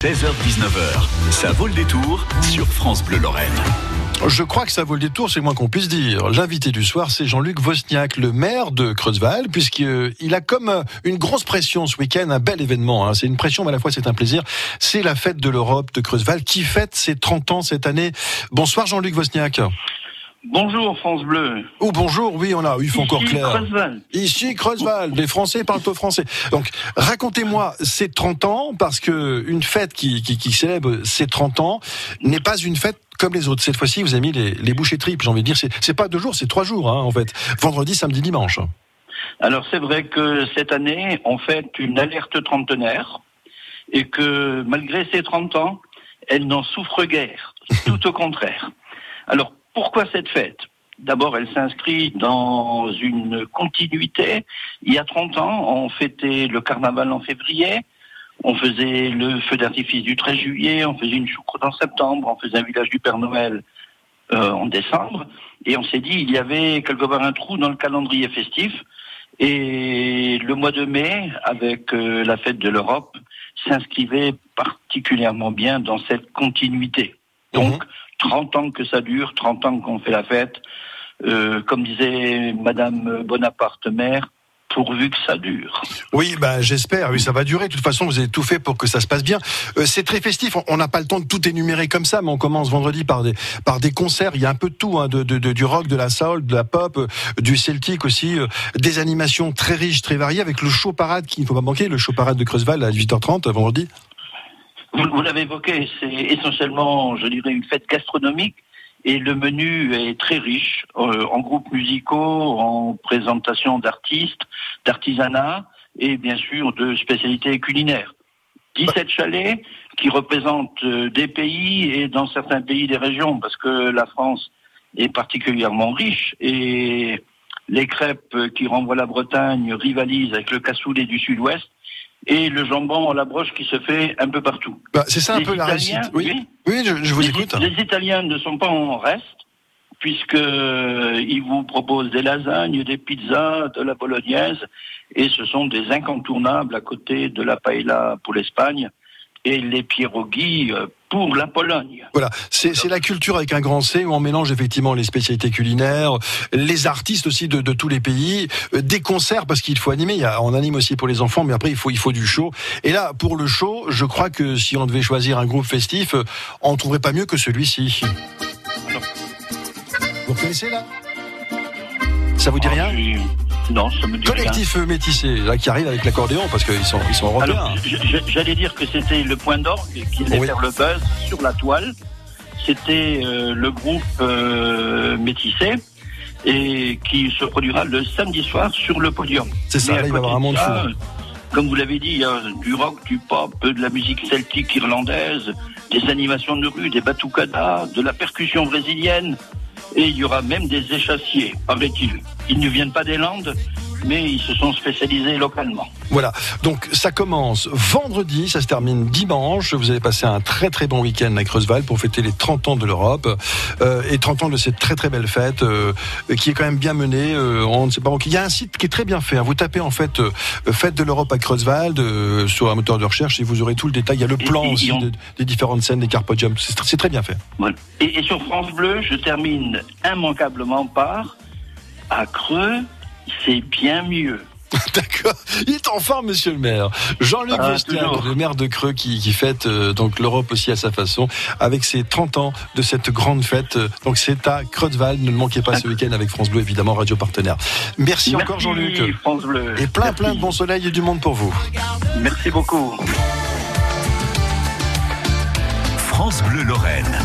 16h-19h, ça vaut le détour sur France Bleu Lorraine. Je crois que ça vaut le détour, c'est moins qu'on puisse dire. L'invité du soir, c'est Jean-Luc Vosniak, le maire de Creusval, puisqu'il a comme une grosse pression ce week-end, un bel événement. Hein. C'est une pression, mais à la fois c'est un plaisir. C'est la fête de l'Europe de Creusval qui fête ses 30 ans cette année. Bonsoir Jean-Luc Vosniak. Bonjour France Bleu. Oh bonjour, oui on a, il faut encore clair. Creusval. Ici Creusval, les Français parlent au français. Donc racontez-moi ces 30 ans, parce que une fête qui, qui, qui célèbre ces 30 ans n'est pas une fête comme les autres. Cette fois-ci, vous avez mis les, les bouchées tripes, j'ai envie de dire. C'est, pas deux jours, c'est trois jours hein, en fait. Vendredi, samedi, dimanche. Alors c'est vrai que cette année, on fête une alerte trentenaire et que malgré ses 30 ans, elle n'en souffre guère. Tout au contraire. Alors pourquoi cette fête? D'abord, elle s'inscrit dans une continuité. Il y a 30 ans, on fêtait le carnaval en février, on faisait le feu d'artifice du 13 juillet, on faisait une choucroute en septembre, on faisait un village du Père Noël euh, en décembre, et on s'est dit il y avait quelque part un trou dans le calendrier festif. Et le mois de mai, avec euh, la fête de l'Europe, s'inscrivait particulièrement bien dans cette continuité. Donc, 30 ans que ça dure, 30 ans qu'on fait la fête. Euh, comme disait Madame Bonaparte mère, pourvu que ça dure. Oui, ben j'espère. Oui, ça va durer. De toute façon, vous avez tout fait pour que ça se passe bien. Euh, c'est très festif. On- n'a pas le temps de tout énumérer comme ça, mais on commence vendredi par des par des concerts. Il y a un peu de tout, hein, de, de- du rock, de la soul, de la pop, euh, du celtique aussi, euh, des animations très riches, très variées, avec le show parade qui ne faut pas manquer, le show parade de Creusval à 18h30 vendredi. Vous, l'avez évoqué, c'est essentiellement, je dirais, une fête gastronomique. Et le menu est très riche, euh, en groupes musicaux, en présentation d'artistes, d'artisanat et bien sûr de spécialités culinaires. 17 chalets qui représentent euh, des pays et dans certains pays des régions, parce que la France est particulièrement riche et les crêpes qui renvoient la Bretagne rivalisent avec le cassoulet du sud-ouest et le jambon à la broche qui se fait un peu partout. Bah, c'est ça un Les peu la Italiens, réussite. Oui, oui. oui, je, je vous les, écoute. les Italiens ne sont pas en reste, puisque euh, ils vous proposent des lasagnes, des pizzas, de la bolognaise, et ce sont des incontournables à côté de la paella pour l'Espagne et les pierogies euh, pour la Pologne. Voilà, c'est la culture avec un grand C où on mélange effectivement les spécialités culinaires, les artistes aussi de, de tous les pays, euh, des concerts parce qu'il faut animer. Il y a, on anime aussi pour les enfants, mais après il faut il faut du show. Et là, pour le show, je crois que si on devait choisir un groupe festif, euh, on ne trouverait pas mieux que celui-ci. Vous reconnaissez là? Ça vous dit rien? Ah, je- Non, ça me dit. Collectif euh, métissé, là qui arrive avec l'accordéon parce qu'ils sont ils sont européens. Alors, j- j'allais dire que c'était le point d'orgue qui allait Oui. faire le buzz sur la toile. C'était euh, le groupe euh, métissé et qui se produira le samedi soir sur le podium. C'est ça, là, il va y avoir un de monde ça, fou. euh, Comme vous l'avez dit, il y a du rock, du pop, de la musique celtique irlandaise, des animations de rue, des batucadas, de la percussion brésilienne. Et il y aura même des échassiers, paraît-il. Ils ne viennent pas des Landes, mais ils se sont spécialisés localement. Voilà, donc ça commence vendredi, ça se termine dimanche. Vous allez passer un très très bon week-end à Creusval pour fêter les 30 ans de l'Europe euh, et 30 ans de cette très très belle fête euh, qui est quand même bien menée. euh, on ne sait pas. Il y a un site qui est très bien fait. hein. Vous tapez en fait Fête de l'Europe à Creusval sur un moteur de recherche et vous aurez tout le détail. Il y a le Et- plan et- aussi on- de- des différentes scènes, des carpodiums. C'est tr- c'est très bien fait. Voilà. Et, et sur France Bleu, je termine immanquablement par à Creux, c'est bien mieux. D'accord. Il est en forme, monsieur le maire. Jean-Luc Ah, le maire de Creux, qui, qui fête euh, donc l'Europe aussi à sa façon, avec ses 30 ans de cette grande fête. Euh, Donc c'est à Creusval. Ne le manquez pas ce week-end avec France Bleu, évidemment, radio partenaire. Merci, encore, Merci, Jean-Luc. France Bleu. Et plein, Merci. plein de bon soleil et du monde pour vous. Merci beaucoup. France Bleu Lorraine.